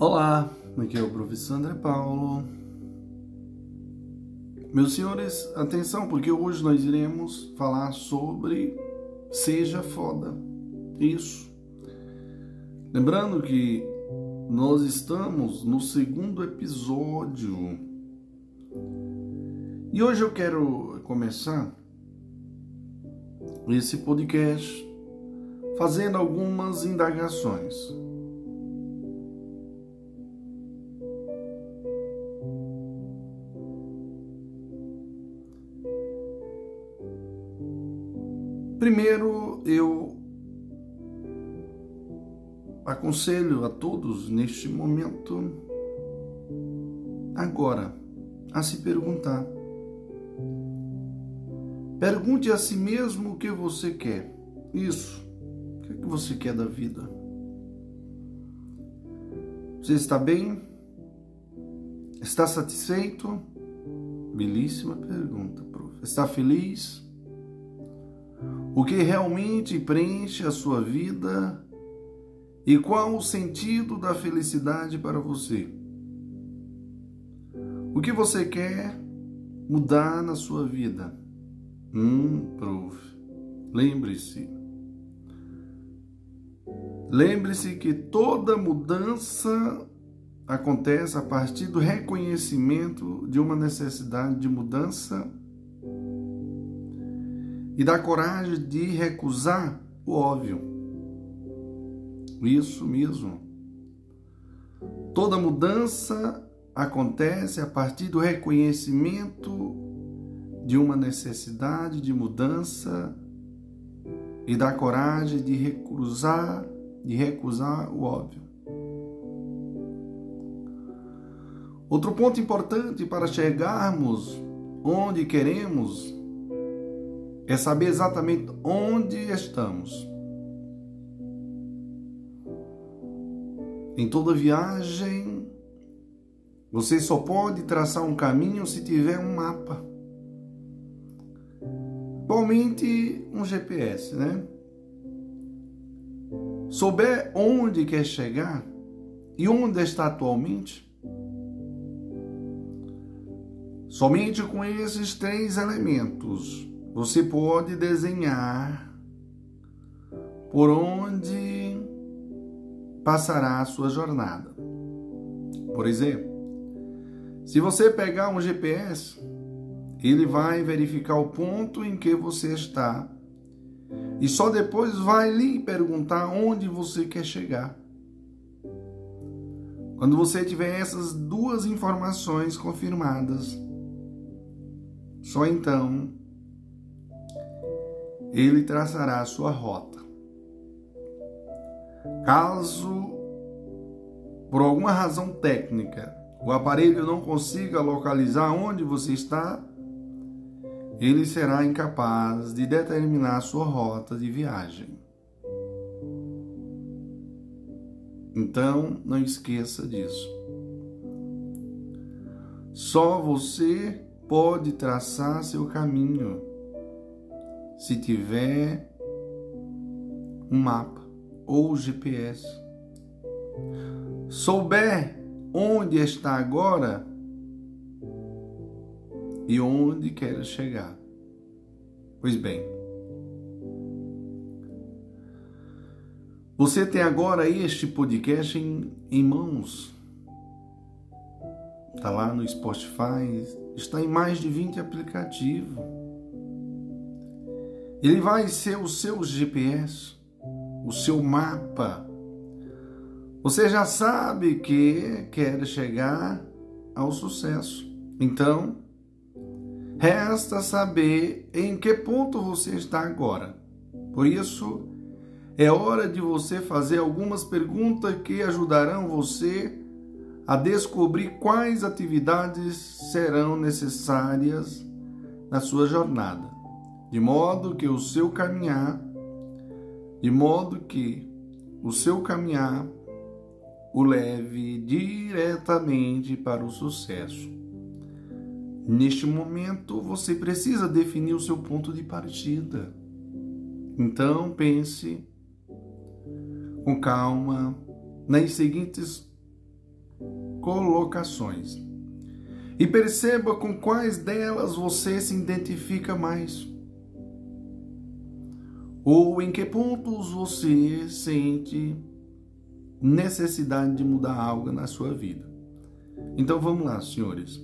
Olá, aqui é o professor André Paulo. Meus senhores, atenção, porque hoje nós iremos falar sobre Seja Foda. Isso. Lembrando que nós estamos no segundo episódio. E hoje eu quero começar esse podcast fazendo algumas indagações. Primeiro, eu aconselho a todos neste momento, agora, a se perguntar. Pergunte a si mesmo o que você quer. Isso. O que, é que você quer da vida? Você está bem? Está satisfeito? Belíssima pergunta, prof. Está feliz? O que realmente preenche a sua vida e qual o sentido da felicidade para você? O que você quer mudar na sua vida? Hum, prof. Lembre-se. Lembre-se que toda mudança acontece a partir do reconhecimento de uma necessidade de mudança e da coragem de recusar o óbvio. Isso mesmo. Toda mudança acontece a partir do reconhecimento de uma necessidade de mudança e da coragem de recusar, de recusar o óbvio. Outro ponto importante para chegarmos onde queremos é saber exatamente onde estamos. Em toda viagem, você só pode traçar um caminho se tiver um mapa. Igualmente um GPS, né? Souber onde quer chegar e onde está atualmente, somente com esses três elementos você pode desenhar por onde passará a sua jornada. Por exemplo, se você pegar um GPS, ele vai verificar o ponto em que você está e só depois vai lhe perguntar onde você quer chegar. Quando você tiver essas duas informações confirmadas, só então ele traçará a sua rota. Caso, por alguma razão técnica, o aparelho não consiga localizar onde você está, ele será incapaz de determinar a sua rota de viagem. Então, não esqueça disso. Só você pode traçar seu caminho se tiver um mapa ou GPS. Souber onde está agora e onde quer chegar. Pois bem, você tem agora este podcast em, em mãos. Está lá no Spotify, está em mais de 20 aplicativos. Ele vai ser o seu GPS, o seu mapa. Você já sabe que quer chegar ao sucesso. Então, resta saber em que ponto você está agora. Por isso, é hora de você fazer algumas perguntas que ajudarão você a descobrir quais atividades serão necessárias na sua jornada de modo que o seu caminhar, de modo que o seu caminhar o leve diretamente para o sucesso. Neste momento, você precisa definir o seu ponto de partida. Então, pense com calma nas seguintes colocações e perceba com quais delas você se identifica mais. Ou em que pontos você sente necessidade de mudar algo na sua vida. Então vamos lá, senhores.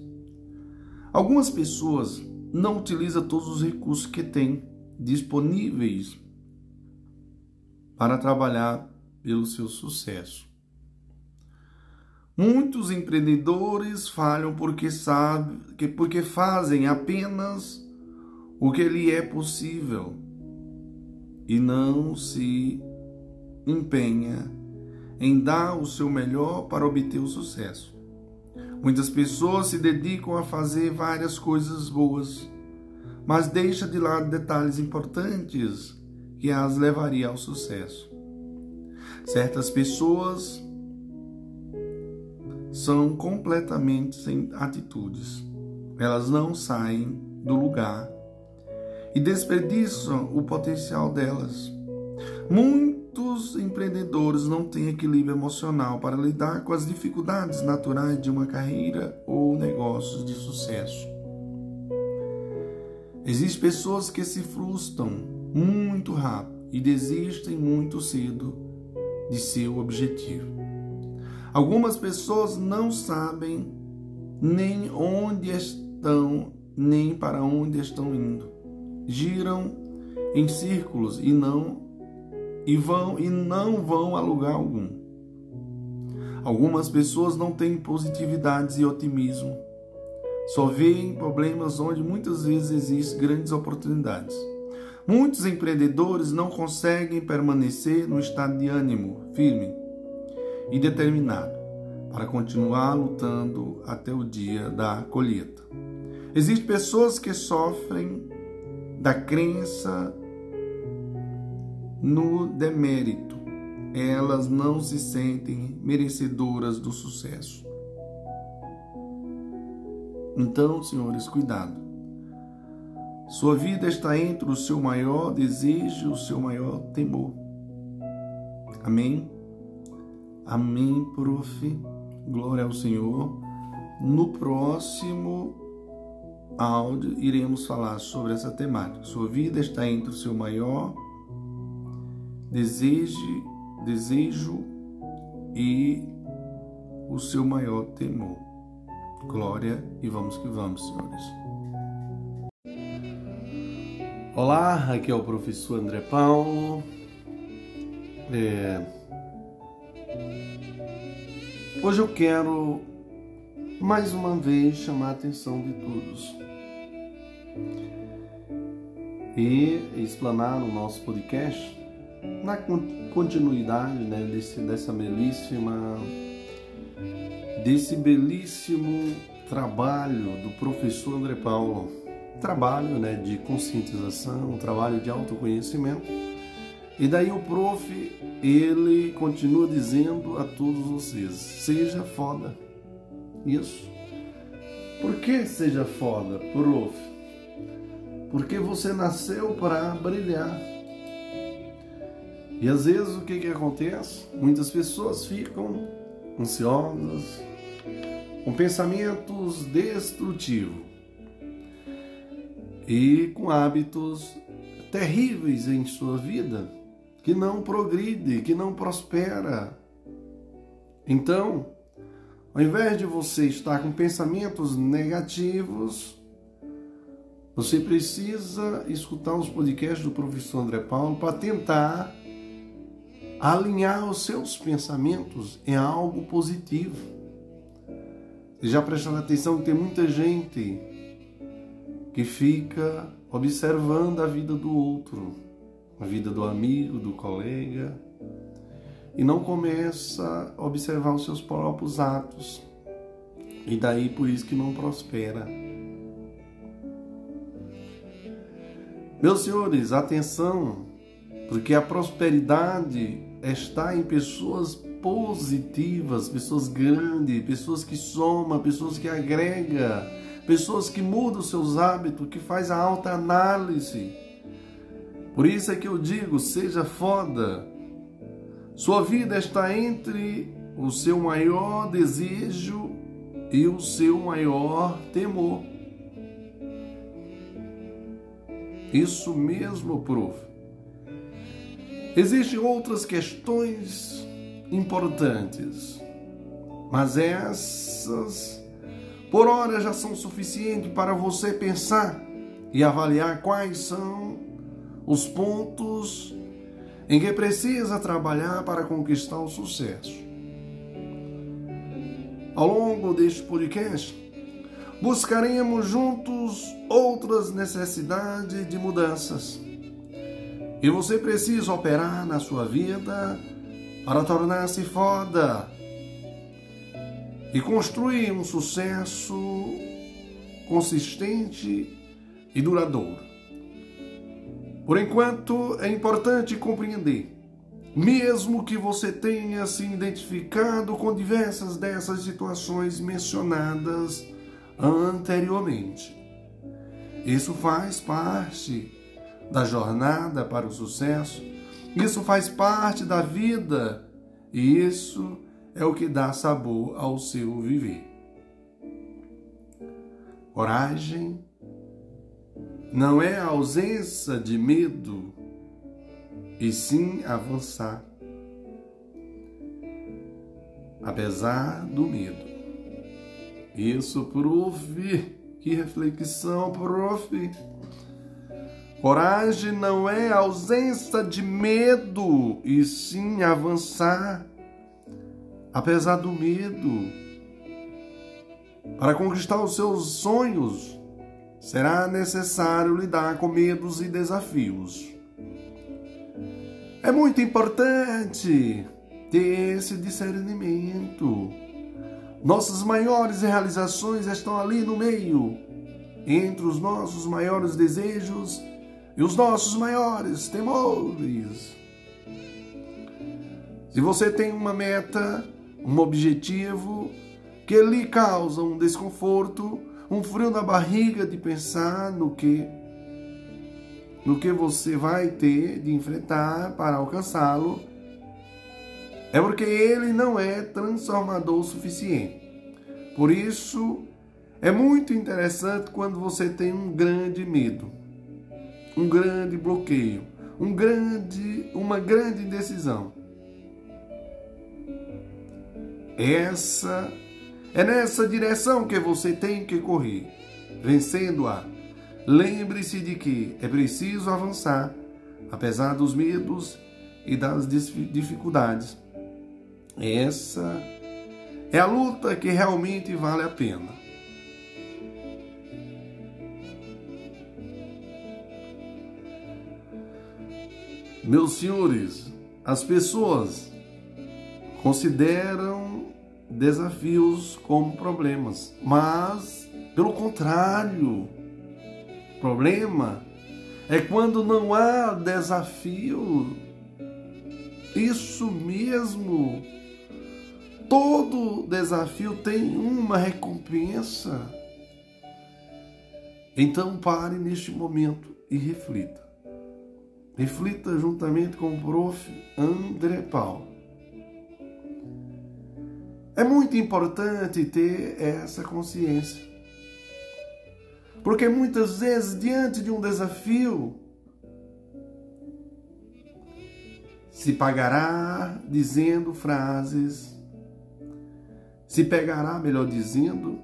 Algumas pessoas não utilizam todos os recursos que têm disponíveis para trabalhar pelo seu sucesso. Muitos empreendedores falham porque sabem, porque fazem apenas o que lhe é possível e não se empenha em dar o seu melhor para obter o sucesso. Muitas pessoas se dedicam a fazer várias coisas boas, mas deixa de lado detalhes importantes que as levaria ao sucesso. Certas pessoas são completamente sem atitudes. Elas não saem do lugar e desperdiçam o potencial delas. Muitos empreendedores não têm equilíbrio emocional para lidar com as dificuldades naturais de uma carreira ou negócios de sucesso. Existem pessoas que se frustram muito rápido e desistem muito cedo de seu objetivo. Algumas pessoas não sabem nem onde estão, nem para onde estão indo. Giram em círculos e não e vão e não vão a lugar algum. Algumas pessoas não têm positividade e otimismo só veem problemas onde muitas vezes existem grandes oportunidades. Muitos empreendedores não conseguem permanecer no estado de ânimo firme e determinado para continuar lutando até o dia da colheita. Existem pessoas que sofrem da crença no demérito. Elas não se sentem merecedoras do sucesso. Então, senhores, cuidado. Sua vida está entre o seu maior desejo e o seu maior temor. Amém? Amém, prof. Glória ao Senhor. No próximo áudio iremos falar sobre essa temática. Sua vida está entre o seu maior desejo, desejo e o seu maior temor. Glória e vamos que vamos, senhores. Olá, aqui é o professor André Paulo. É... Hoje eu quero mais uma vez chamar a atenção de todos e explanar no nosso podcast, na continuidade né, desse, dessa belíssima desse belíssimo trabalho do professor André Paulo, trabalho né, de conscientização, trabalho de autoconhecimento. E daí o prof, ele continua dizendo a todos vocês, seja foda. Isso. Por que seja foda, prof? Porque você nasceu para brilhar. E às vezes o que, que acontece? Muitas pessoas ficam ansiosas, com pensamentos destrutivos e com hábitos terríveis em sua vida, que não progride, que não prospera. Então, ao invés de você estar com pensamentos negativos, você precisa escutar os podcasts do professor André Paulo para tentar alinhar os seus pensamentos em algo positivo. Você já prestando atenção que tem muita gente que fica observando a vida do outro, a vida do amigo, do colega, e não começa a observar os seus próprios atos. E daí por isso que não prospera. Meus senhores, atenção, porque a prosperidade está em pessoas positivas, pessoas grandes, pessoas que somam, pessoas que agrega, pessoas que mudam seus hábitos, que faz a alta análise. Por isso é que eu digo, seja foda. Sua vida está entre o seu maior desejo e o seu maior temor. Isso mesmo, prof. Existem outras questões importantes, mas essas, por hora, já são suficientes para você pensar e avaliar quais são os pontos em que precisa trabalhar para conquistar o sucesso. Ao longo deste podcast, buscaremos juntos outras necessidades de mudanças. E você precisa operar na sua vida para tornar-se foda e construir um sucesso consistente e duradouro. Por enquanto, é importante compreender mesmo que você tenha se identificado com diversas dessas situações mencionadas anteriormente. Isso faz parte da jornada para o sucesso, isso faz parte da vida e isso é o que dá sabor ao seu viver. Coragem não é a ausência de medo e sim avançar, apesar do medo. Isso, prof. Que reflexão, prof. Coragem não é ausência de medo, e sim avançar, apesar do medo. Para conquistar os seus sonhos, será necessário lidar com medos e desafios. É muito importante ter esse discernimento. Nossas maiores realizações estão ali no meio, entre os nossos maiores desejos e os nossos maiores temores. Se você tem uma meta, um objetivo que lhe causa um desconforto, um frio na barriga de pensar no que no que você vai ter de enfrentar para alcançá-lo, é porque ele não é transformador o suficiente. Por isso, é muito interessante quando você tem um grande medo, um grande bloqueio, um grande, uma grande indecisão. Essa é nessa direção que você tem que correr, vencendo-a Lembre-se de que é preciso avançar, apesar dos medos e das dificuldades. Essa é a luta que realmente vale a pena. Meus senhores, as pessoas consideram desafios como problemas, mas, pelo contrário, problema é quando não há desafio. Isso mesmo. Todo desafio tem uma recompensa. Então pare neste momento e reflita. Reflita juntamente com o prof. André Paulo. É muito importante ter essa consciência. Porque muitas vezes, diante de um desafio, se pagará dizendo frases, se pegará, melhor dizendo,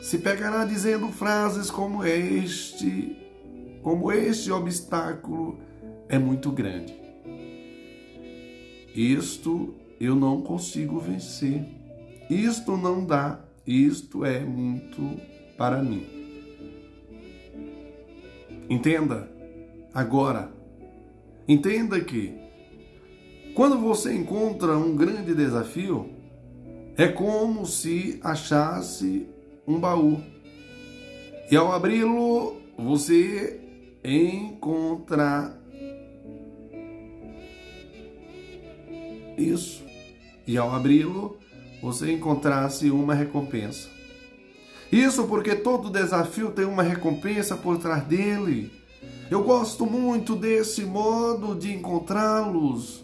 se pegará dizendo frases como este, como este obstáculo é muito grande. Isto eu não consigo vencer. Isto não dá. Isto é muito para mim. Entenda agora. Entenda que quando você encontra um grande desafio, é como se achasse um baú. E ao abri-lo, você encontra isso. E ao abri-lo, você encontrasse uma recompensa. Isso porque todo desafio tem uma recompensa por trás dele. Eu gosto muito desse modo de encontrá-los.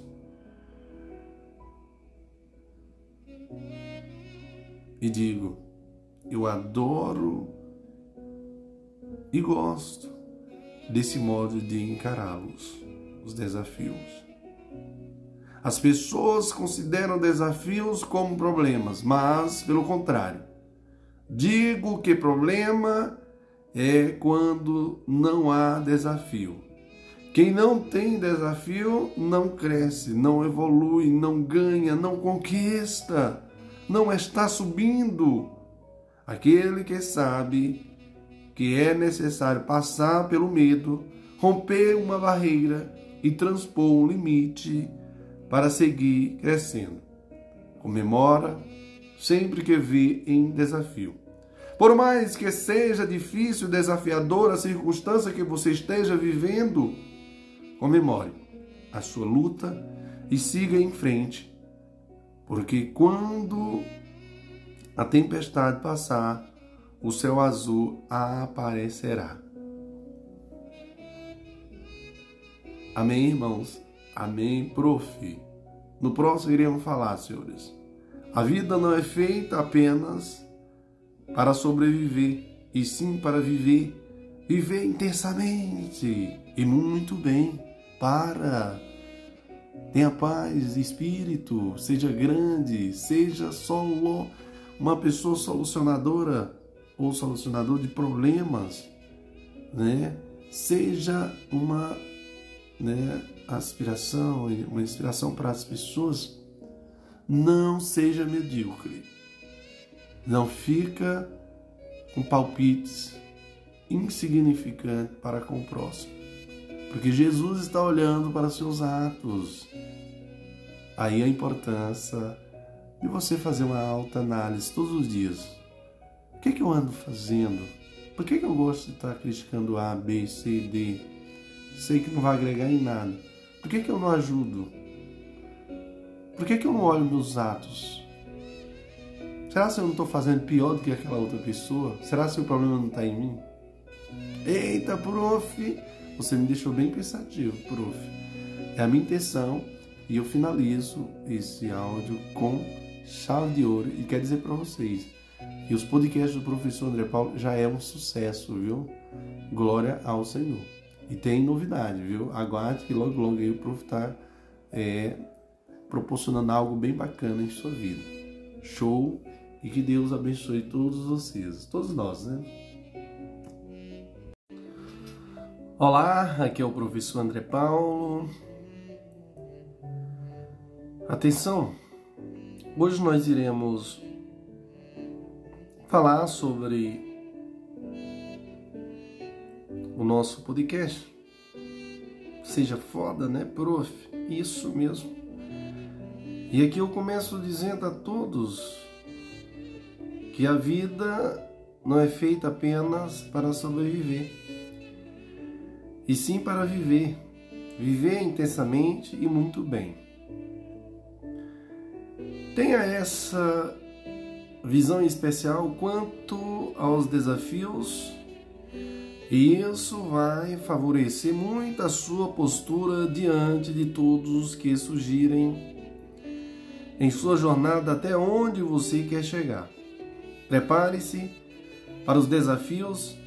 E digo: eu adoro e gosto desse modo de encará-los, os desafios. As pessoas consideram desafios como problemas, mas, pelo contrário, digo que problema é quando não há desafio. Quem não tem desafio não cresce, não evolui, não ganha, não conquista, não está subindo. Aquele que sabe que é necessário passar pelo medo, romper uma barreira e transpor um limite para seguir crescendo. Comemora sempre que vê em desafio. Por mais que seja difícil, desafiadora a circunstância que você esteja vivendo, comemore a sua luta e siga em frente, porque quando a tempestade passar, o céu azul aparecerá. Amém, irmãos? Amém, prof. No próximo iremos falar, senhores. A vida não é feita apenas para sobreviver, e sim para viver. Viver intensamente e muito bem. Para. Tenha paz, espírito, seja grande, seja só uma pessoa solucionadora ou solucionador de problemas, né? Seja uma né, aspiração, uma inspiração para as pessoas, não seja medíocre. Não fica com palpites insignificantes para com o próximo. Porque Jesus está olhando para seus atos. Aí a importância de você fazer uma alta análise todos os dias. O que, é que eu ando fazendo? Por que, que eu gosto de estar criticando A, B, C, D? sei que não vai agregar em nada. Por que, que eu não ajudo? Por que, que eu não olho meus atos? Será que eu não estou fazendo pior do que aquela outra pessoa? Será que o problema não está em mim? Eita, prof! Você me deixou bem pensativo, prof. É a minha intenção e eu finalizo esse áudio com chave de ouro e quero dizer para vocês que os podcasts do professor André Paulo já é um sucesso, viu? Glória ao Senhor. E tem novidade, viu? Aguarde que logo, logo aí o Prof está é, proporcionando algo bem bacana em sua vida. Show! E que Deus abençoe todos vocês, todos nós, né? Olá, aqui é o professor André Paulo. Atenção! Hoje nós iremos falar sobre o nosso podcast. Seja foda, né, prof? Isso mesmo. E aqui eu começo dizendo a todos que a vida não é feita apenas para sobreviver, e sim para viver. Viver intensamente e muito bem. Tenha essa visão especial quanto aos desafios e isso vai favorecer muito a sua postura diante de todos os que surgirem em sua jornada até onde você quer chegar. Prepare-se para os desafios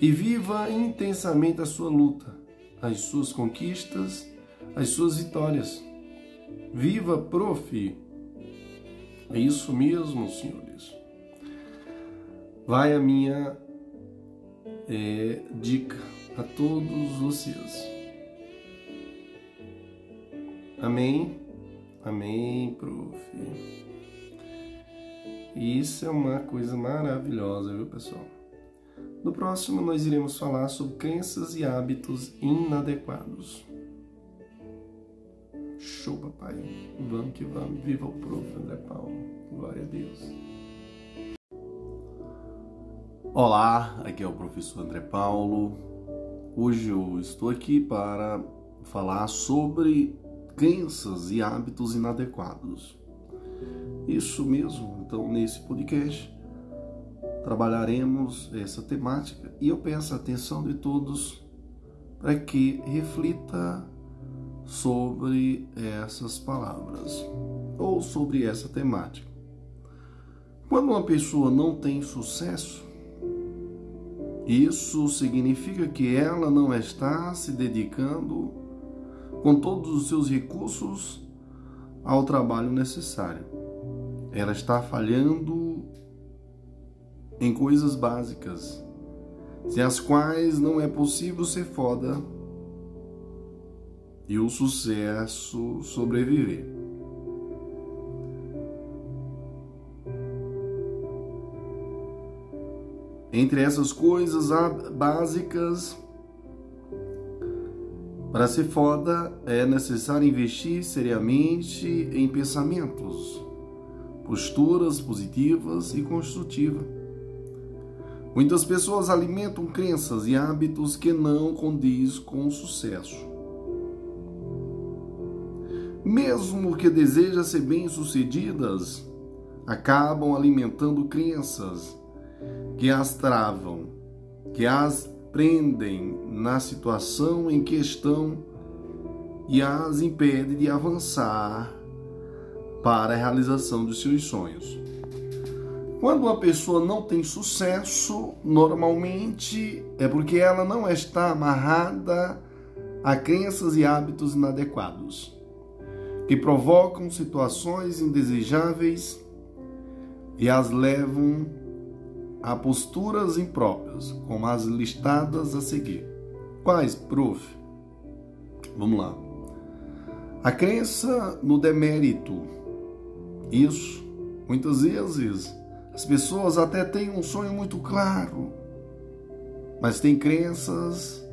e viva intensamente a sua luta, as suas conquistas, as suas vitórias. Viva, prof! É isso mesmo, senhores. Vai a minha é, dica a todos vocês. Amém? Amém, prof. Isso é uma coisa maravilhosa, viu, pessoal? No próximo, nós iremos falar sobre crenças e hábitos inadequados. Show, papai. Vamos que vamos. Viva o prof. André Paulo. Glória a Deus. Olá, aqui é o professor André Paulo. Hoje eu estou aqui para falar sobre crenças e hábitos inadequados. Isso mesmo, então nesse podcast trabalharemos essa temática e eu peço a atenção de todos para que reflita sobre essas palavras ou sobre essa temática. Quando uma pessoa não tem sucesso, isso significa que ela não está se dedicando com todos os seus recursos ao trabalho necessário. Ela está falhando em coisas básicas, sem as quais não é possível ser foda e o sucesso sobreviver. Entre essas coisas básicas, para ser foda é necessário investir seriamente em pensamentos, posturas positivas e construtivas. Muitas pessoas alimentam crenças e hábitos que não condiz com o sucesso. Mesmo que desejam ser bem-sucedidas, acabam alimentando crenças que as travam, que as prendem na situação em que estão e as impede de avançar para a realização dos seus sonhos. Quando uma pessoa não tem sucesso, normalmente é porque ela não está amarrada a crenças e hábitos inadequados, que provocam situações indesejáveis e as levam a posturas impróprias, como as listadas a seguir. Quais, prof? Vamos lá. A crença no demérito. Isso, muitas vezes, as pessoas até têm um sonho muito claro, mas têm crenças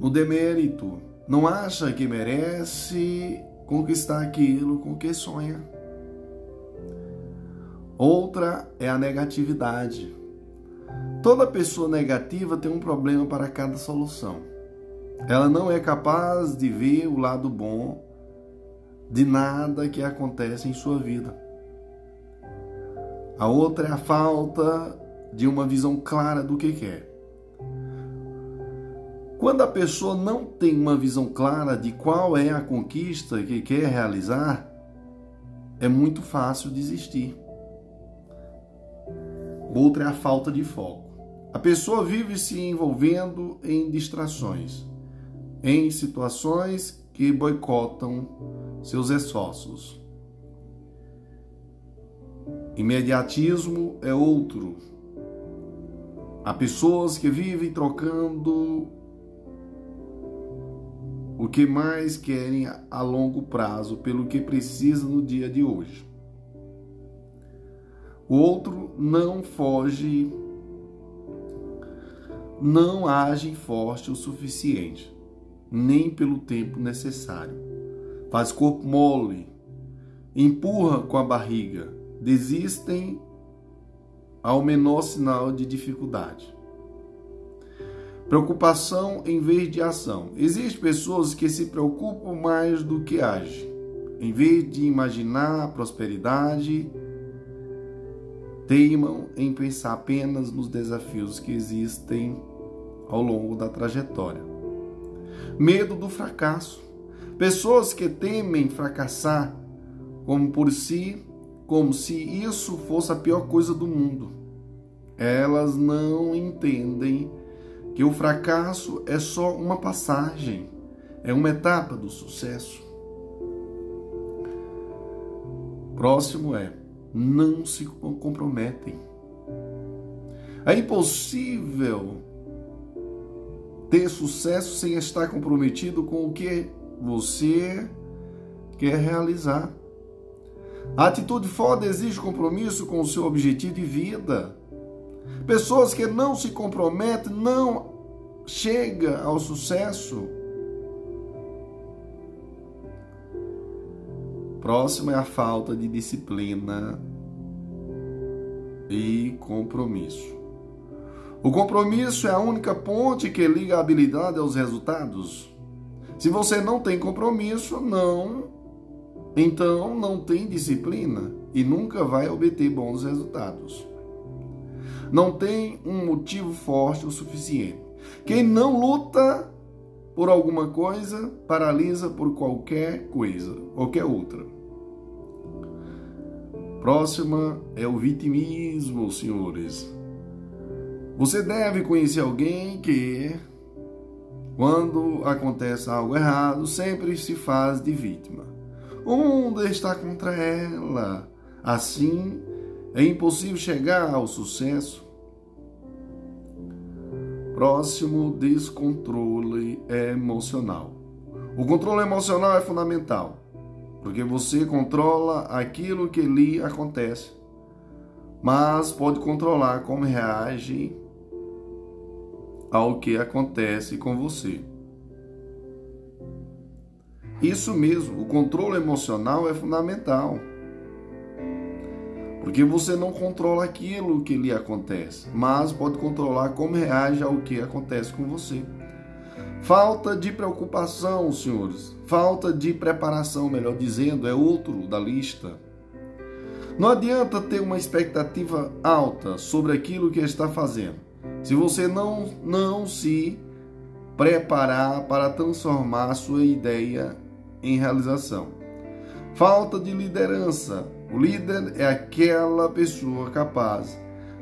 no demérito. Não acha que merece conquistar aquilo com que sonha. Outra é a negatividade. Toda pessoa negativa tem um problema para cada solução. Ela não é capaz de ver o lado bom de nada que acontece em sua vida. A outra é a falta de uma visão clara do que quer. Quando a pessoa não tem uma visão clara de qual é a conquista que quer realizar, é muito fácil desistir. Outra é a falta de foco. A pessoa vive se envolvendo em distrações, em situações que boicotam seus esforços. Imediatismo é outro. Há pessoas que vivem trocando o que mais querem a longo prazo pelo que precisam no dia de hoje. O outro não foge, não age forte o suficiente, nem pelo tempo necessário. Faz corpo mole, empurra com a barriga, desistem ao menor sinal de dificuldade. Preocupação em vez de ação. Existem pessoas que se preocupam mais do que agem. Em vez de imaginar a prosperidade, teimam em pensar apenas nos desafios que existem ao longo da trajetória. Medo do fracasso. Pessoas que temem fracassar como por si, como se isso fosse a pior coisa do mundo. Elas não entendem que o fracasso é só uma passagem, é uma etapa do sucesso. Próximo é não se comprometem. É impossível ter sucesso sem estar comprometido com o que você quer realizar. A atitude foda exige compromisso com o seu objetivo de vida. Pessoas que não se comprometem não chegam ao sucesso. Próximo é a falta de disciplina e compromisso. O compromisso é a única ponte que liga a habilidade aos resultados. Se você não tem compromisso, não, então não tem disciplina e nunca vai obter bons resultados. Não tem um motivo forte o suficiente. Quem não luta por alguma coisa, paralisa por qualquer coisa, qualquer outra. Próxima é o vitimismo, senhores. Você deve conhecer alguém que, quando acontece algo errado, sempre se faz de vítima. O mundo está contra ela. Assim, é impossível chegar ao sucesso. Próximo, descontrole emocional. O controle emocional é fundamental, porque você controla aquilo que lhe acontece, mas pode controlar como reage ao que acontece com você. Isso mesmo, o controle emocional é fundamental. Porque você não controla aquilo que lhe acontece, mas pode controlar como reage ao que acontece com você. Falta de preocupação, senhores. Falta de preparação, melhor dizendo, é outro da lista. Não adianta ter uma expectativa alta sobre aquilo que está fazendo. Se você não, não se preparar para transformar sua ideia em realização. Falta de liderança. O líder é aquela pessoa capaz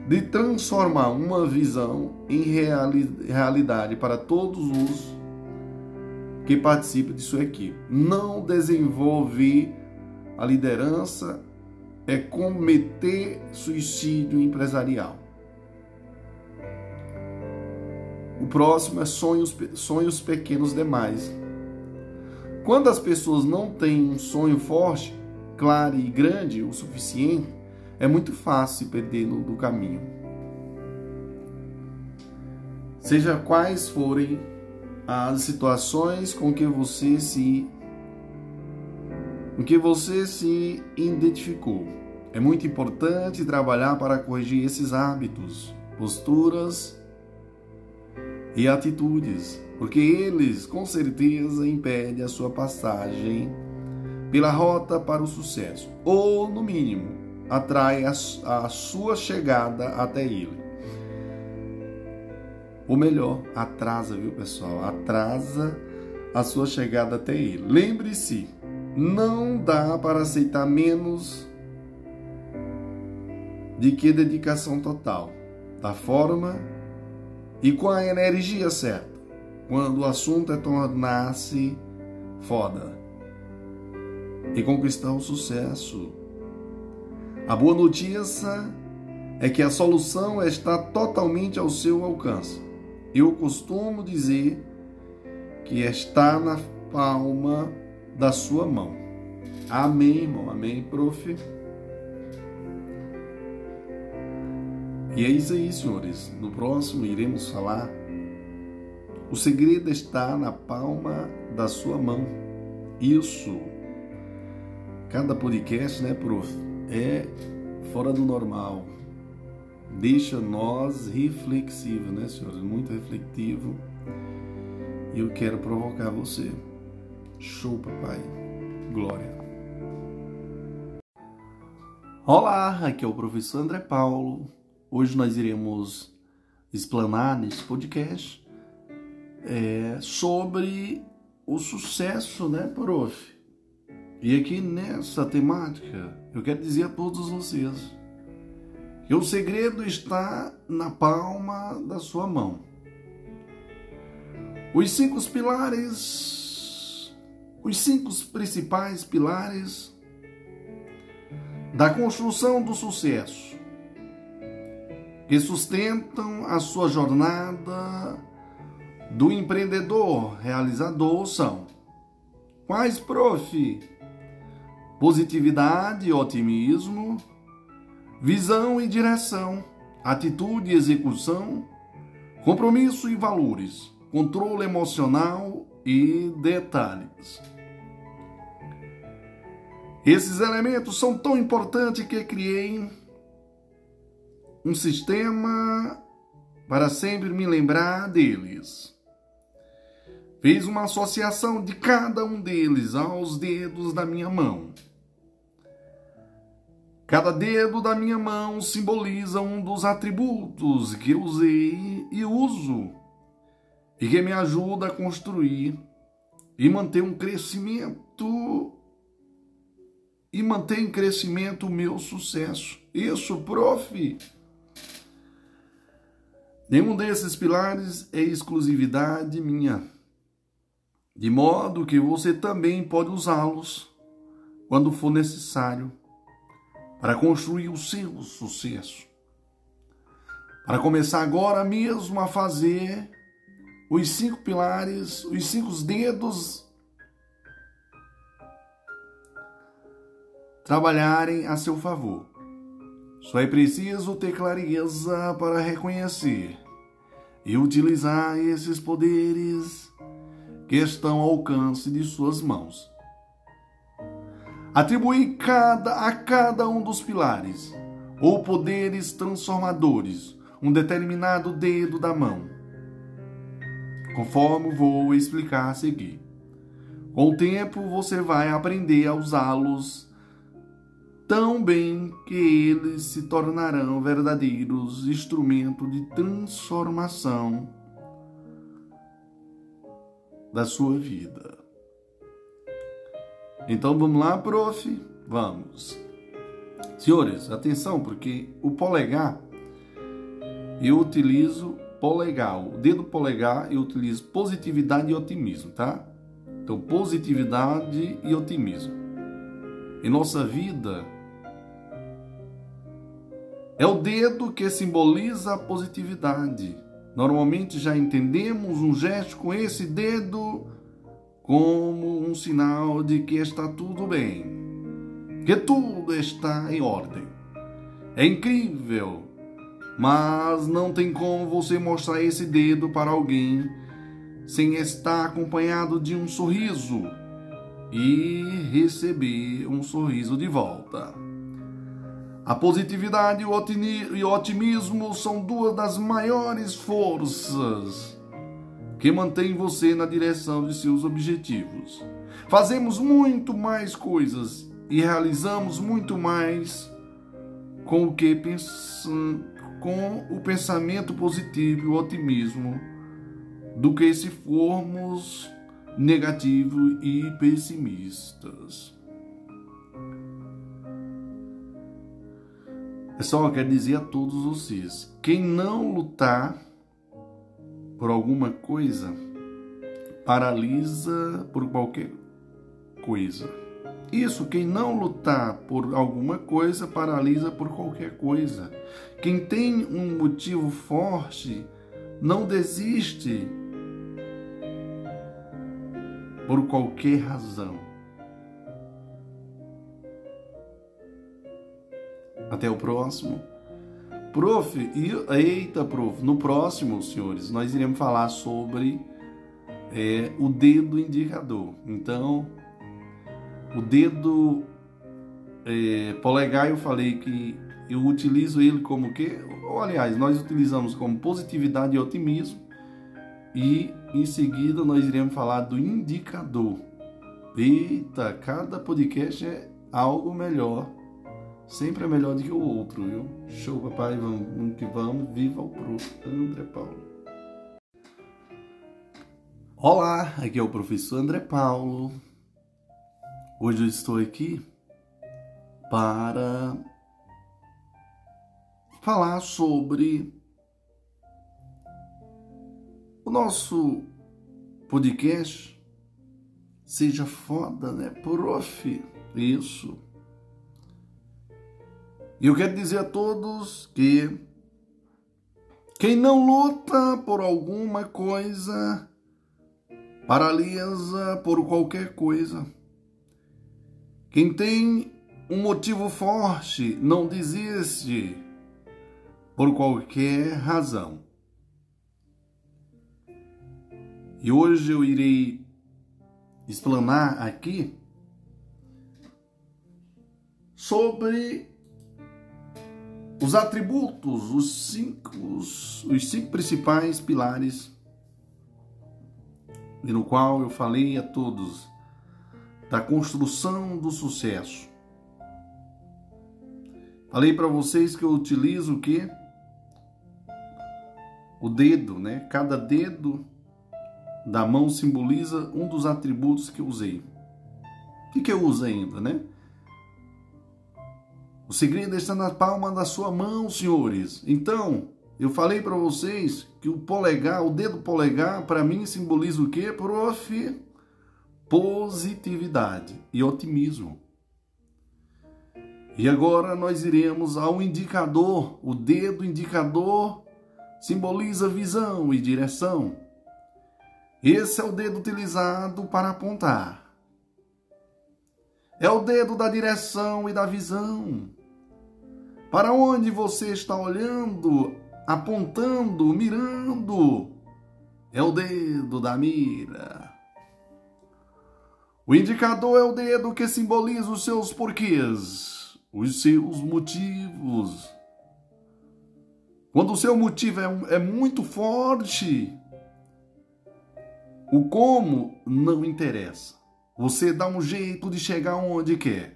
de transformar uma visão em reali realidade para todos os que participam de sua equipe. Não desenvolver a liderança é cometer suicídio empresarial. O próximo é sonhos, sonhos pequenos demais. Quando as pessoas não têm um sonho forte, claro e grande o suficiente, é muito fácil se perder no, do caminho. Seja quais forem as situações com que você se com que você se identificou. É muito importante trabalhar para corrigir esses hábitos, posturas e atitudes, porque eles com certeza impedem a sua passagem pela rota para o sucesso, ou no mínimo, atrai a, a sua chegada até ele. Ou melhor, atrasa, viu pessoal? Atrasa a sua chegada até ele. Lembre-se, não dá para aceitar menos de que dedicação total. Da forma e com a energia certa, quando o assunto é tornar-se foda e conquistar o sucesso. A boa notícia é que a solução está totalmente ao seu alcance. Eu costumo dizer que está na palma da sua mão. Amém, irmão. Amém, prof. E é isso aí, senhores. No próximo iremos falar. O segredo está na palma da sua mão. Isso. Cada podcast, né, prof? É fora do normal. Deixa nós reflexivo, né, senhores? Muito refletivo. E eu quero provocar você. Show, papai. Glória. Olá, aqui é o professor André Paulo Hoje nós iremos explanar nesse podcast é, sobre o sucesso, né, prof? E aqui nessa temática, eu quero dizer a todos vocês que o segredo está na palma da sua mão. Os cinco pilares, os cinco principais pilares da construção do sucesso que sustentam a sua jornada do empreendedor realizador são quais, prof? Positividade, otimismo, visão e direção, atitude e execução, compromisso e valores, controle emocional e detalhes. Esses elementos são tão importantes que criei um sistema para sempre me lembrar deles. Fez uma associação de cada um deles aos dedos da minha mão. Cada dedo da minha mão simboliza um dos atributos que usei e uso e que me ajuda a construir e manter um crescimento e manter em crescimento o meu sucesso. Isso, prof. Nenhum desses pilares é exclusividade minha, de modo que você também pode usá-los quando for necessário para construir o seu sucesso. Para começar agora mesmo a fazer os cinco pilares, os cinco dedos trabalharem a seu favor. Só é preciso ter clareza para reconhecer e utilizar esses poderes que estão ao alcance de suas mãos. Atribuir cada, a cada um dos pilares ou poderes transformadores um determinado dedo da mão, conforme vou explicar a seguir. Com o tempo você vai aprender a usá-los tão bem que eles se tornarão verdadeiros instrumentos de transformação da sua vida. Então vamos lá, prof? Vamos. Senhores, atenção, porque o polegar eu utilizo polegar, o dedo polegar eu utilizo positividade e otimismo, tá? Então, positividade e otimismo. Em nossa vida, é o dedo que simboliza a positividade. Normalmente já entendemos um gesto com esse dedo como um sinal de que está tudo bem, que tudo está em ordem. É incrível, mas não tem como você mostrar esse dedo para alguém sem estar acompanhado de um sorriso e receber um sorriso de volta. A positividade e o otimismo são duas das maiores forças que mantêm você na direção de seus objetivos. Fazemos muito mais coisas e realizamos muito mais com o que pensam, com o pensamento positivo e o otimismo do que se formos negativos e pessimistas. Só quero dizer a todos vocês: quem não lutar por alguma coisa, paralisa por qualquer coisa. Isso, quem não lutar por alguma coisa, paralisa por qualquer coisa. Quem tem um motivo forte, não desiste por qualquer razão. Até o próximo. Prof, e, eita, prof, no próximo, senhores, nós iremos falar sobre é, o dedo indicador. Então, o dedo é, polegar, eu falei que eu utilizo ele como que, ou aliás, nós utilizamos como positividade e otimismo. E em seguida nós iremos falar do indicador. Eita, cada podcast é algo melhor sempre é melhor do que o outro, viu? Show, papai, vamos, que vamos, viva o prof. André Paulo. Olá, aqui é o professor André Paulo. Hoje eu estou aqui para falar sobre o nosso podcast Seja Foda, né? Prof. Isso. E eu quero dizer a todos que quem não luta por alguma coisa paralisa por qualquer coisa. Quem tem um motivo forte não desiste por qualquer razão. E hoje eu irei explanar aqui sobre os atributos, os cinco, os, os cinco principais pilares, e no qual eu falei a todos da construção do sucesso. Falei para vocês que eu utilizo o que? O dedo, né? Cada dedo da mão simboliza um dos atributos que eu usei. O que, que eu uso ainda, né? O segredo está na palma da sua mão, senhores. Então, eu falei para vocês que o polegar, o dedo polegar, para mim simboliza o quê, prof? Positividade e otimismo. E agora nós iremos ao indicador. O dedo indicador simboliza visão e direção. Esse é o dedo utilizado para apontar. É o dedo da direção e da visão. Para onde você está olhando, apontando, mirando? É o dedo da mira. O indicador é o dedo que simboliza os seus porquês, os seus motivos. Quando o seu motivo é, é muito forte, o como não interessa. Você dá um jeito de chegar onde quer.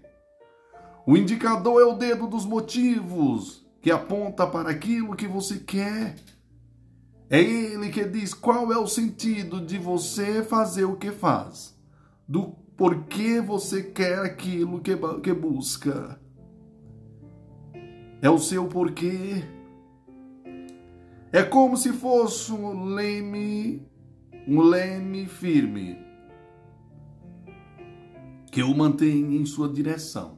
O indicador é o dedo dos motivos que aponta para aquilo que você quer. É ele que diz qual é o sentido de você fazer o que faz, do porquê você quer aquilo que, que busca. É o seu porquê. É como se fosse um leme, um leme firme que o mantém em sua direção.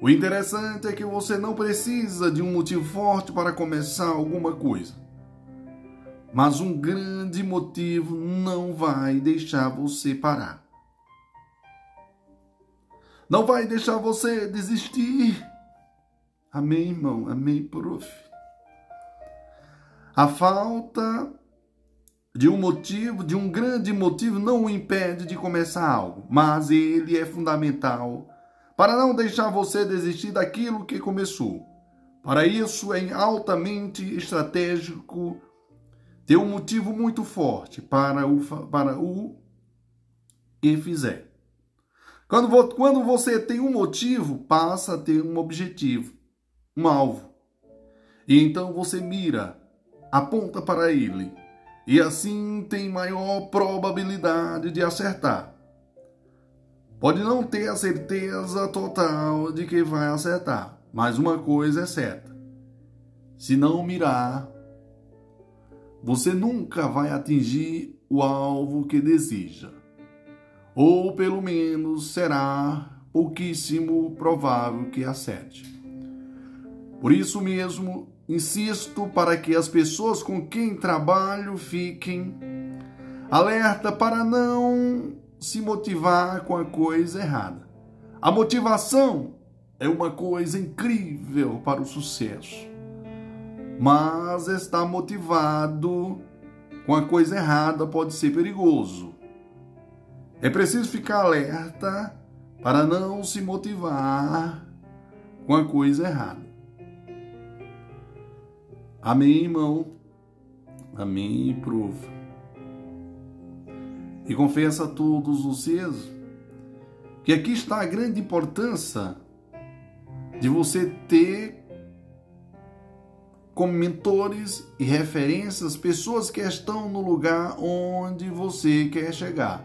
O interessante é que você não precisa de um motivo forte para começar alguma coisa. Mas um grande motivo não vai deixar você parar. Não vai deixar você desistir. Amém, irmão? Amém, prof. A falta de um motivo, de um grande motivo, não o impede de começar algo, mas ele é fundamental para não deixar você desistir daquilo que começou. Para isso é altamente estratégico ter um motivo muito forte para o, para o que fizer. Quando, quando você tem um motivo, passa a ter um objetivo, um alvo. E então você mira, aponta para ele e assim tem maior probabilidade de acertar. Pode não ter a certeza total de que vai acertar, mas uma coisa é certa: se não mirar, você nunca vai atingir o alvo que deseja, ou pelo menos será pouquíssimo provável que acerte. Por isso mesmo, Insisto para que as pessoas com quem trabalho fiquem alerta para não se motivar com a coisa errada. A motivação é uma coisa incrível para o sucesso, mas estar motivado com a coisa errada pode ser perigoso. É preciso ficar alerta para não se motivar com a coisa errada. Amém, irmão. Amém, prof. E confesso a todos vocês que aqui está a grande importância de você ter como mentores e referências pessoas que estão no lugar onde você quer chegar.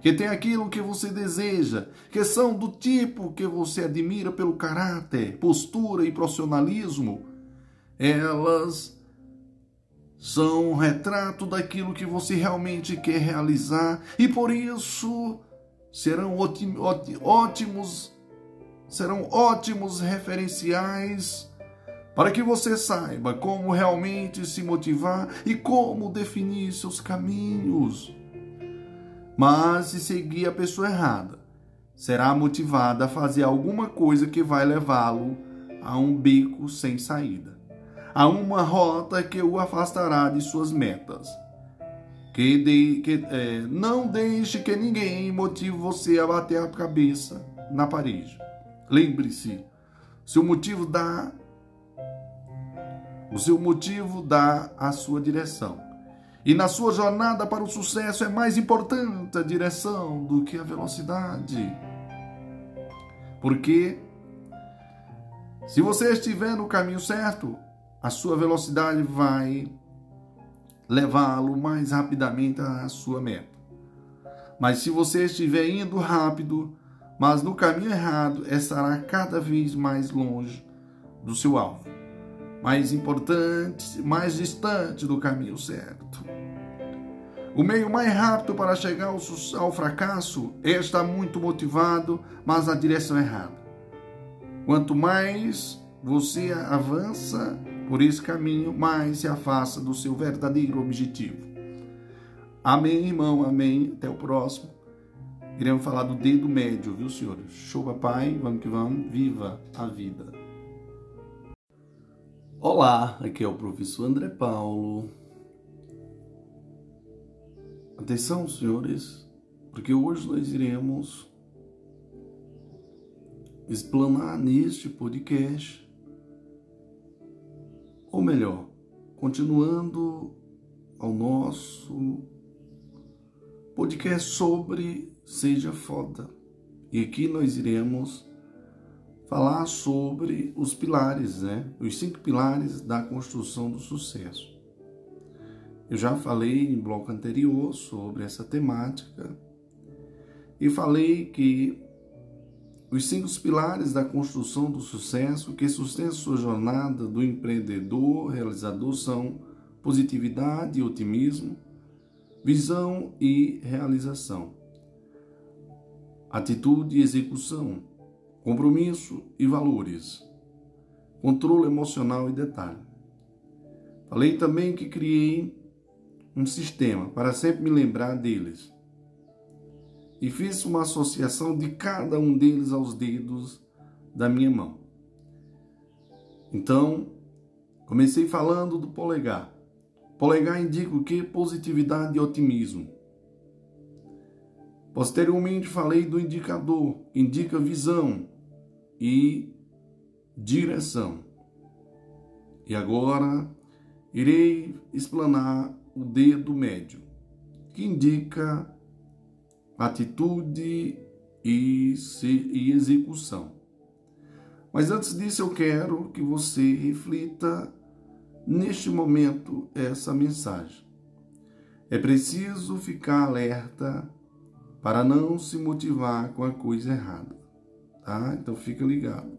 Que tem aquilo que você deseja, que são do tipo que você admira pelo caráter, postura e profissionalismo elas são um retrato daquilo que você realmente quer realizar e por isso serão ótimos serão ótimos referenciais para que você saiba como realmente se motivar e como definir seus caminhos. Mas se seguir a pessoa errada, será motivada a fazer alguma coisa que vai levá-lo a um beco sem saída a uma rota que o afastará de suas metas. Que, de, que é, não deixe que ninguém motive você a bater a cabeça na parede. Lembre-se, seu motivo dá o seu motivo dá a sua direção. E na sua jornada para o sucesso é mais importante a direção do que a velocidade. Porque se você estiver no caminho certo, a sua velocidade vai levá-lo mais rapidamente à sua meta. Mas se você estiver indo rápido, mas no caminho errado estará cada vez mais longe do seu alvo, mais importante, mais distante do caminho certo. O meio mais rápido para chegar ao, ao fracasso é estar muito motivado, mas na direção errada. Quanto mais você avança por esse caminho, mais se afasta do seu verdadeiro objetivo. Amém, irmão, amém. Até o próximo. Iremos falar do dedo médio, viu, senhores? Show, papai. Vamos que vamos. Viva a vida. Olá, aqui é o professor André Paulo. Atenção, senhores, porque hoje nós iremos explanar neste podcast, ou melhor, continuando ao nosso podcast sobre Seja Foda. E aqui nós iremos falar sobre os pilares, né? Os cinco pilares da construção do sucesso. Eu já falei em bloco anterior sobre essa temática e falei que os cinco pilares da construção do sucesso que sustentam sua jornada do empreendedor realizador são positividade e otimismo, visão e realização, atitude e execução, compromisso e valores, controle emocional e detalhe. Falei também que criei um sistema para sempre me lembrar deles. E fiz uma associação de cada um deles aos dedos da minha mão. Então, comecei falando do polegar. Polegar indica o que? Positividade e otimismo. Posteriormente falei do indicador, indica visão e direção. E agora irei explanar o dedo médio, que indica atitude e, e execução. Mas antes disso, eu quero que você reflita neste momento essa mensagem. É preciso ficar alerta para não se motivar com a coisa errada, tá? Então fica ligado.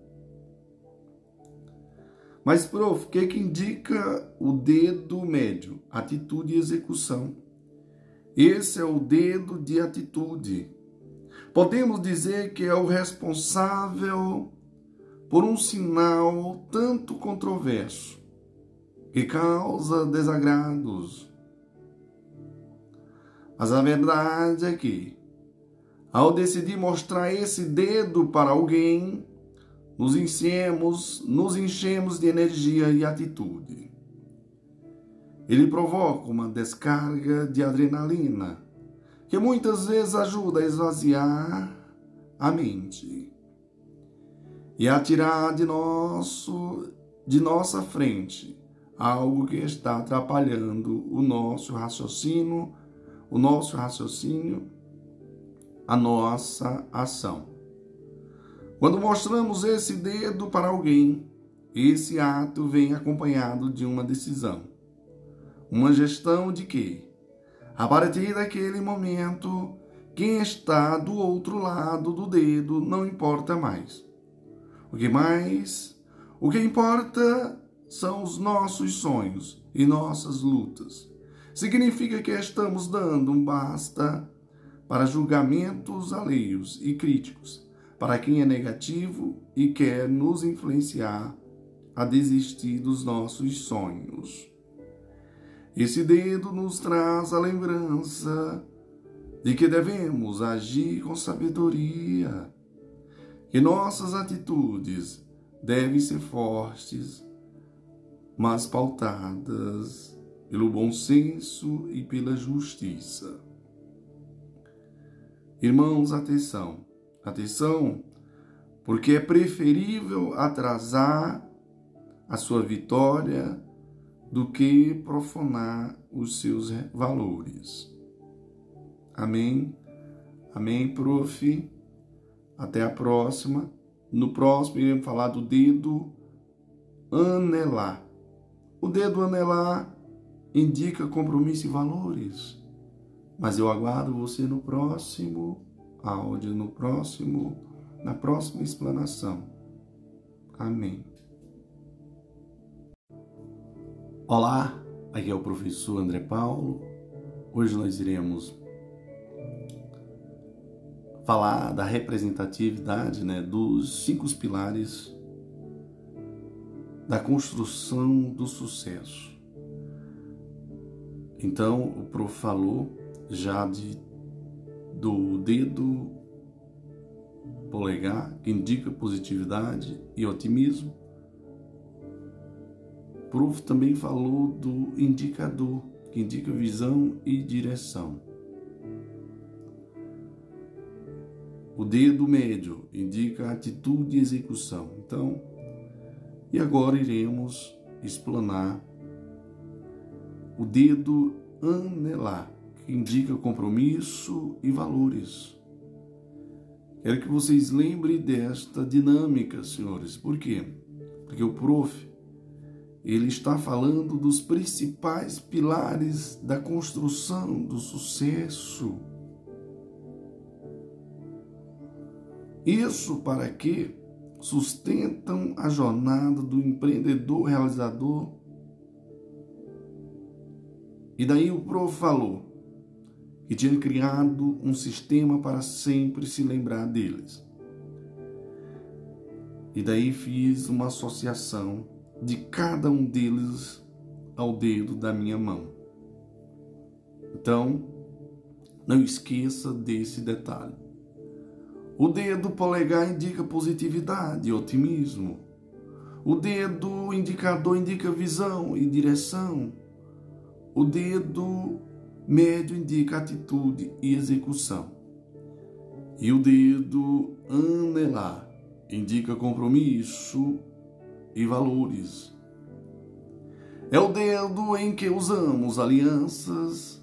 Mas, prof, o que, que indica o dedo médio? Atitude e execução. Esse é o dedo de atitude. Podemos dizer que é o responsável por um sinal tanto controverso, que causa desagrados. Mas a verdade é que, ao decidir mostrar esse dedo para alguém, nos enchemos, nos enchemos de energia e atitude. Ele provoca uma descarga de adrenalina, que muitas vezes ajuda a esvaziar a mente e a tirar de nosso de nossa frente algo que está atrapalhando o nosso raciocínio, o nosso raciocínio, a nossa ação. Quando mostramos esse dedo para alguém, esse ato vem acompanhado de uma decisão. Uma gestão de que, a partir daquele momento, quem está do outro lado do dedo não importa mais. O que mais? O que importa são os nossos sonhos e nossas lutas. Significa que estamos dando um basta para julgamentos alheios e críticos para quem é negativo e quer nos influenciar a desistir dos nossos sonhos. Esse dedo nos traz a lembrança de que devemos agir com sabedoria, que nossas atitudes devem ser fortes, mas pautadas pelo bom senso e pela justiça. Irmãos, atenção. Atenção, porque é preferível atrasar a sua vitória do que profanar os seus valores. Amém? Amém, prof? Até a próxima. No próximo, iremos falar do dedo anelar. O dedo anelar indica compromisso e valores. Mas eu aguardo você no próximo áudio no próximo na próxima explanação. Amém. Olá, aqui é o professor André Paulo. Hoje nós iremos falar da representatividade né, dos cinco pilares da construção do sucesso. Então, o prof falou já de, do dedo polegar, que indica positividade e otimismo. Prof também falou do indicador, que indica visão e direção. O dedo médio indica atitude e execução. Então, e agora iremos explanar o dedo anelar, que indica compromisso e valores. Quero que vocês lembrem desta dinâmica, senhores. Por quê? Porque o prof ele está falando dos principais pilares da construção do sucesso. Isso para que sustentam a jornada do empreendedor realizador e daí o prof falou que tinha criado um sistema para sempre se lembrar deles. E daí fiz uma associação de cada um deles ao dedo da minha mão. Então, não esqueça desse detalhe. O dedo polegar indica positividade e otimismo. O dedo indicador indica visão e direção. O dedo médio indica atitude e execução. E o dedo anelar indica compromisso e valores. É o dedo em que usamos alianças,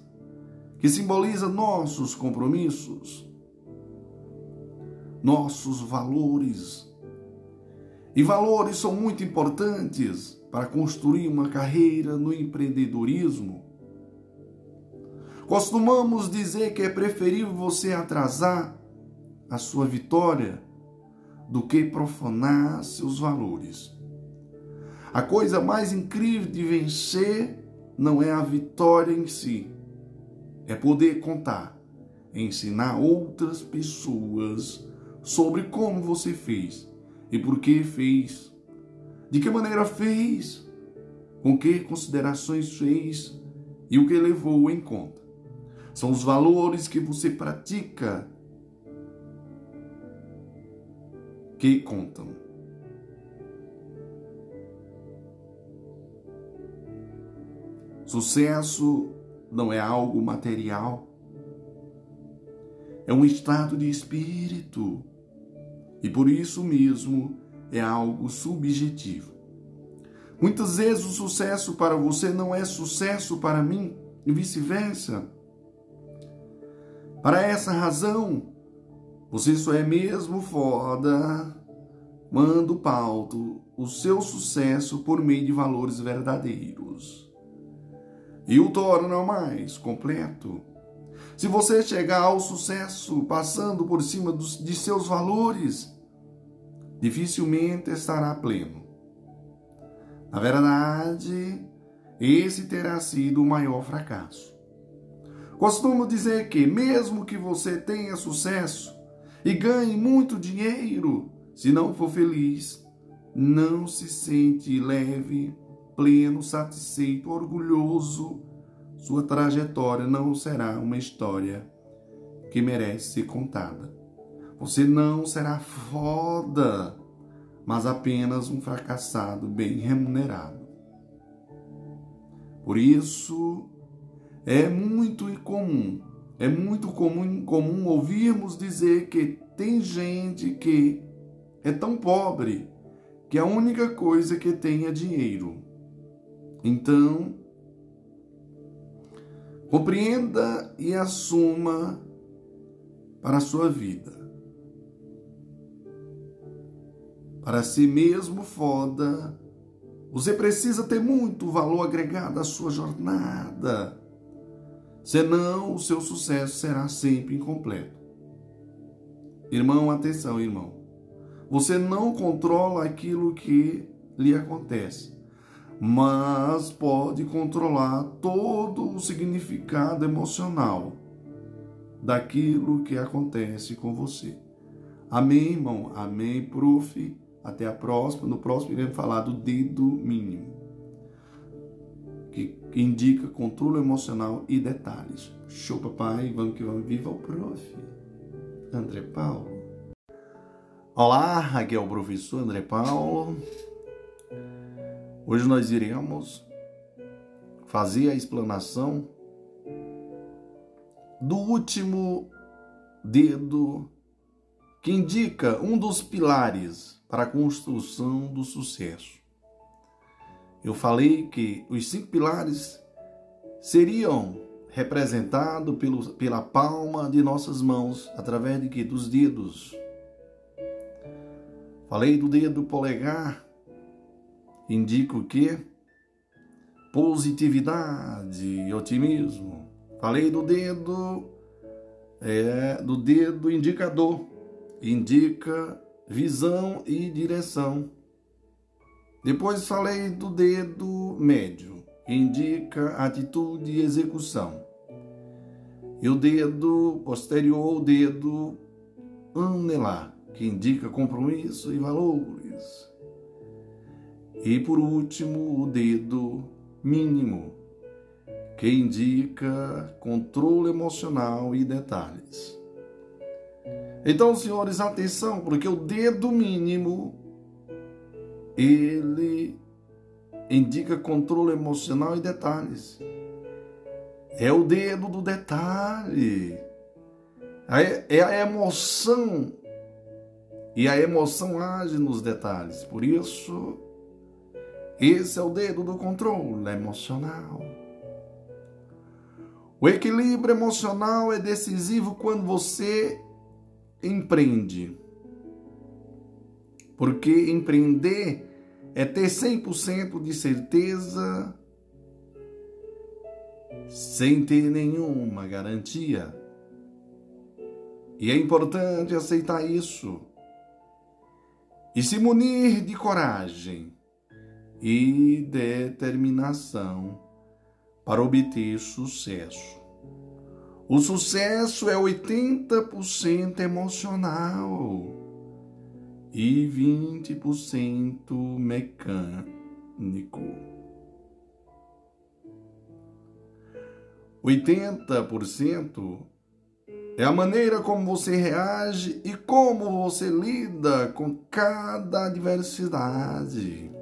que simboliza nossos compromissos, nossos valores. E valores são muito importantes para construir uma carreira no empreendedorismo Costumamos dizer que é preferível você atrasar a sua vitória do que profanar seus valores. A coisa mais incrível de vencer não é a vitória em si, é poder contar, ensinar outras pessoas sobre como você fez e por que fez, de que maneira fez, com que considerações fez e o que levou em conta. São os valores que você pratica que contam. Sucesso não é algo material, é um estado de espírito e por isso mesmo é algo subjetivo. Muitas vezes o sucesso para você não é sucesso para mim e vice-versa. Para essa razão, você só é mesmo foda quando pauto o seu sucesso por meio de valores verdadeiros e o torna mais completo. Se você chegar ao sucesso passando por cima dos, de seus valores, dificilmente estará pleno. Na verdade, esse terá sido o maior fracasso. Costumo dizer que, mesmo que você tenha sucesso e ganhe muito dinheiro, se não for feliz, não se sente leve, pleno, satisfeito, orgulhoso, sua trajetória não será uma história que merece ser contada. Você não será foda, mas apenas um fracassado bem remunerado. Por isso, é muito incomum, é muito comum, comum ouvirmos dizer que tem gente que é tão pobre que a única coisa que tem é dinheiro. Então, compreenda e assuma para a sua vida. Para si mesmo foda, você precisa ter muito valor agregado à sua jornada senão o seu sucesso será sempre incompleto. Irmão, atenção, irmão. Você não controla aquilo que lhe acontece, mas pode controlar todo o significado emocional daquilo que acontece com você. Amém, irmão? Amém, prof. Até a próxima. No próximo iremos falar do dedo mínimo, que indica controle emocional e detalhes. Show, papai. Vamos que vamos. Viva o prof. André Paulo. Olá, o professor André Paulo. Hoje nós iremos fazer a explanação do último dedo que indica um dos pilares para a construção do sucesso. Eu falei que os cinco pilares seriam representados pelo, pela palma de nossas mãos, através de que? Dos dedos. Falei do dedo polegar, indica o que? Positividade e otimismo. Falei do dedo, é, do dedo indicador, indica visão e direção. Depois falei do dedo médio, indica atitude e execução. E o dedo posterior, o dedo anelar, que indica compromisso e valores. E por último, o dedo mínimo, que indica controle emocional e detalhes. Então, senhores, atenção, porque o dedo mínimo ele indica controle emocional e detalhes. É o dedo do detalhe. É a emoção. E a emoção age nos detalhes. Por isso, esse é o dedo do controle emocional. O equilíbrio emocional é decisivo quando você empreende. Porque empreender é ter 100% de certeza sem ter nenhuma garantia. E é importante aceitar isso e se munir de coragem e determinação para obter sucesso. O sucesso é 80% emocional e 20% mecânico. 80% é a maneira como você reage e como você lida com cada adversidade.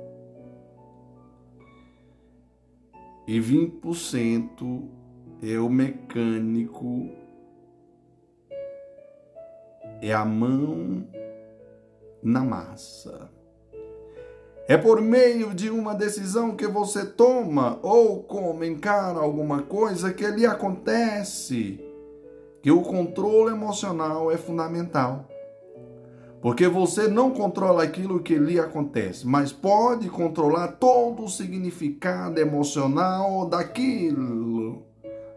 E 20% é o mecânico, é a mão na massa. É por meio de uma decisão que você toma ou como encara alguma coisa que lhe acontece que o controle emocional é fundamental. Porque você não controla aquilo que lhe acontece, mas pode controlar todo o significado emocional daquilo,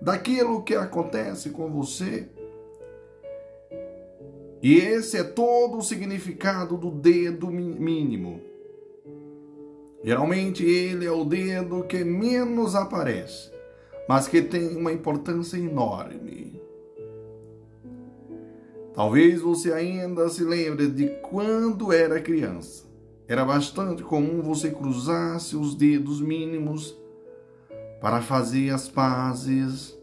daquilo que acontece com você. E esse é todo o significado do dedo mínimo. Geralmente ele é o dedo que menos aparece, mas que tem uma importância enorme. Talvez você ainda se lembre de quando era criança. Era bastante comum você cruzar seus dedos mínimos para fazer as pazes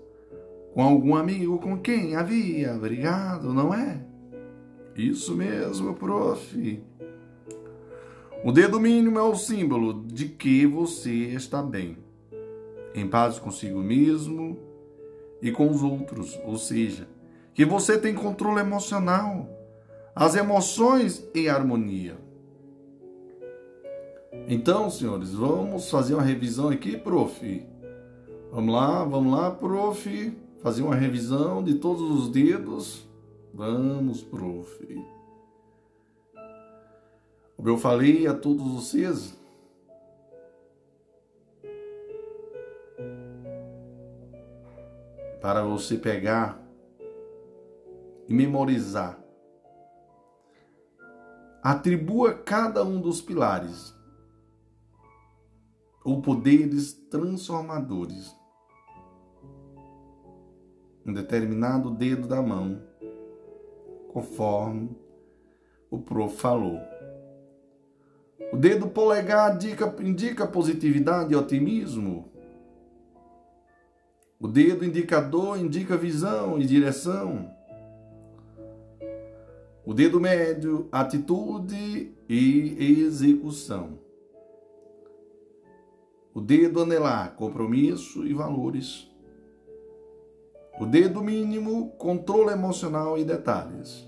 com algum amigo com quem havia brigado, não é? Isso mesmo, prof. O dedo mínimo é o símbolo de que você está bem, em paz consigo mesmo e com os outros, ou seja, que você tem controle emocional, as emoções em harmonia. Então, senhores, vamos fazer uma revisão aqui, prof. Vamos lá, vamos lá, prof. Fazer uma revisão de todos os dedos. Vamos, prof. Como eu falei a todos vocês, para você pegar e memorizar atribua cada um dos pilares ou poderes transformadores. Um determinado dedo da mão, conforme o prof falou. O dedo polegar indica, indica positividade e otimismo. O dedo indicador indica visão e direção. O dedo médio, atitude e execução. O dedo anelar, compromisso e valores. O dedo mínimo, controle emocional e detalhes.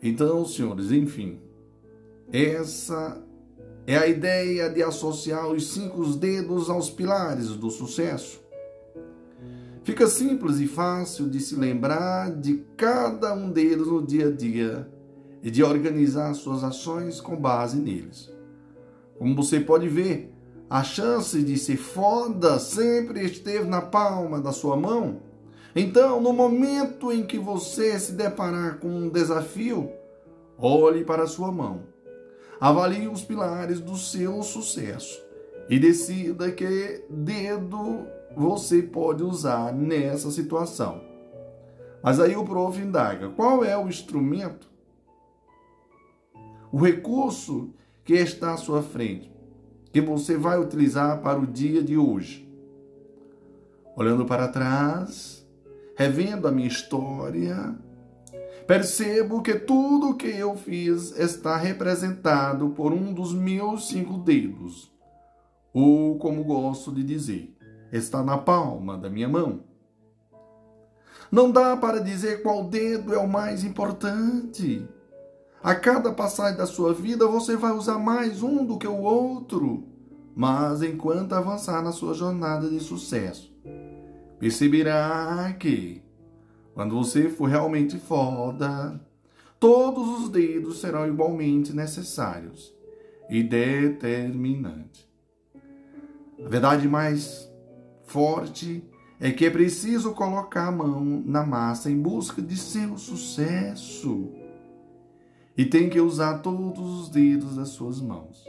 Então, senhores, enfim, essa é a ideia de associar os cinco dedos aos pilares do sucesso. Fica simples e fácil de se lembrar de cada um deles no dia a dia e de organizar suas ações com base neles. Como você pode ver, a chance de ser foda sempre esteve na palma da sua mão. Então, no momento em que você se deparar com um desafio, olhe para a sua mão. Avalie os pilares do seu sucesso e decida que dedo você pode usar nessa situação. Mas aí o prof indaga: qual é o instrumento, o recurso que está à sua frente, que você vai utilizar para o dia de hoje? Olhando para trás, revendo a minha história, percebo que tudo o que eu fiz está representado por um dos meus cinco dedos, ou como gosto de dizer, está na palma da minha mão. Não dá para dizer qual dedo é o mais importante. A cada passagem da sua vida você vai usar mais um do que o outro. Mas enquanto avançar na sua jornada de sucesso, perceberá que, quando você for realmente foda, todos os dedos serão igualmente necessários e determinantes. A verdade mais forte é que é preciso colocar a mão na massa em busca de seu sucesso. E tem que usar todos os dedos das suas mãos.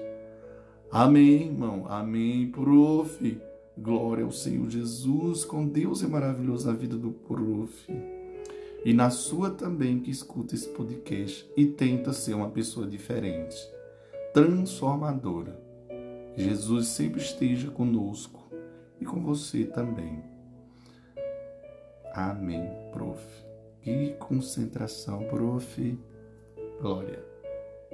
Amém, irmão. Amém, prof. Glória ao Senhor Jesus. Com Deus é maravilhoso a vida do prof. E na sua também que escuta esse podcast e tenta ser uma pessoa diferente, transformadora. Jesus sempre esteja conosco e com você também. Amém, prof. Que concentração, prof. Glória.